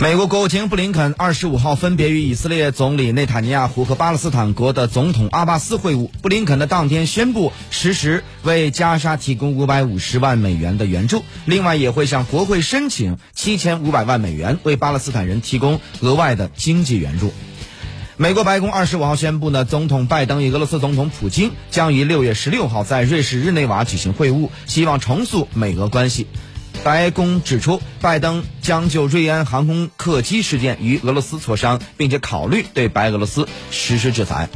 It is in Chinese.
美国国务卿布林肯二十五号分别与以色列总理内塔尼亚胡和巴勒斯坦国的总统阿巴斯会晤。布林肯的当天宣布实时为加沙提供五百五十万美元的援助，另外也会向国会申请七千五百万美元为巴勒斯坦人提供额外的经济援助。美国白宫二十五号宣布呢，总统拜登与俄罗斯总统普京将于六月十六号在瑞士日内瓦举行会晤，希望重塑美俄关系。白宫指出，拜登将就瑞安航空客机事件与俄罗斯磋商，并且考虑对白俄罗斯实施制裁。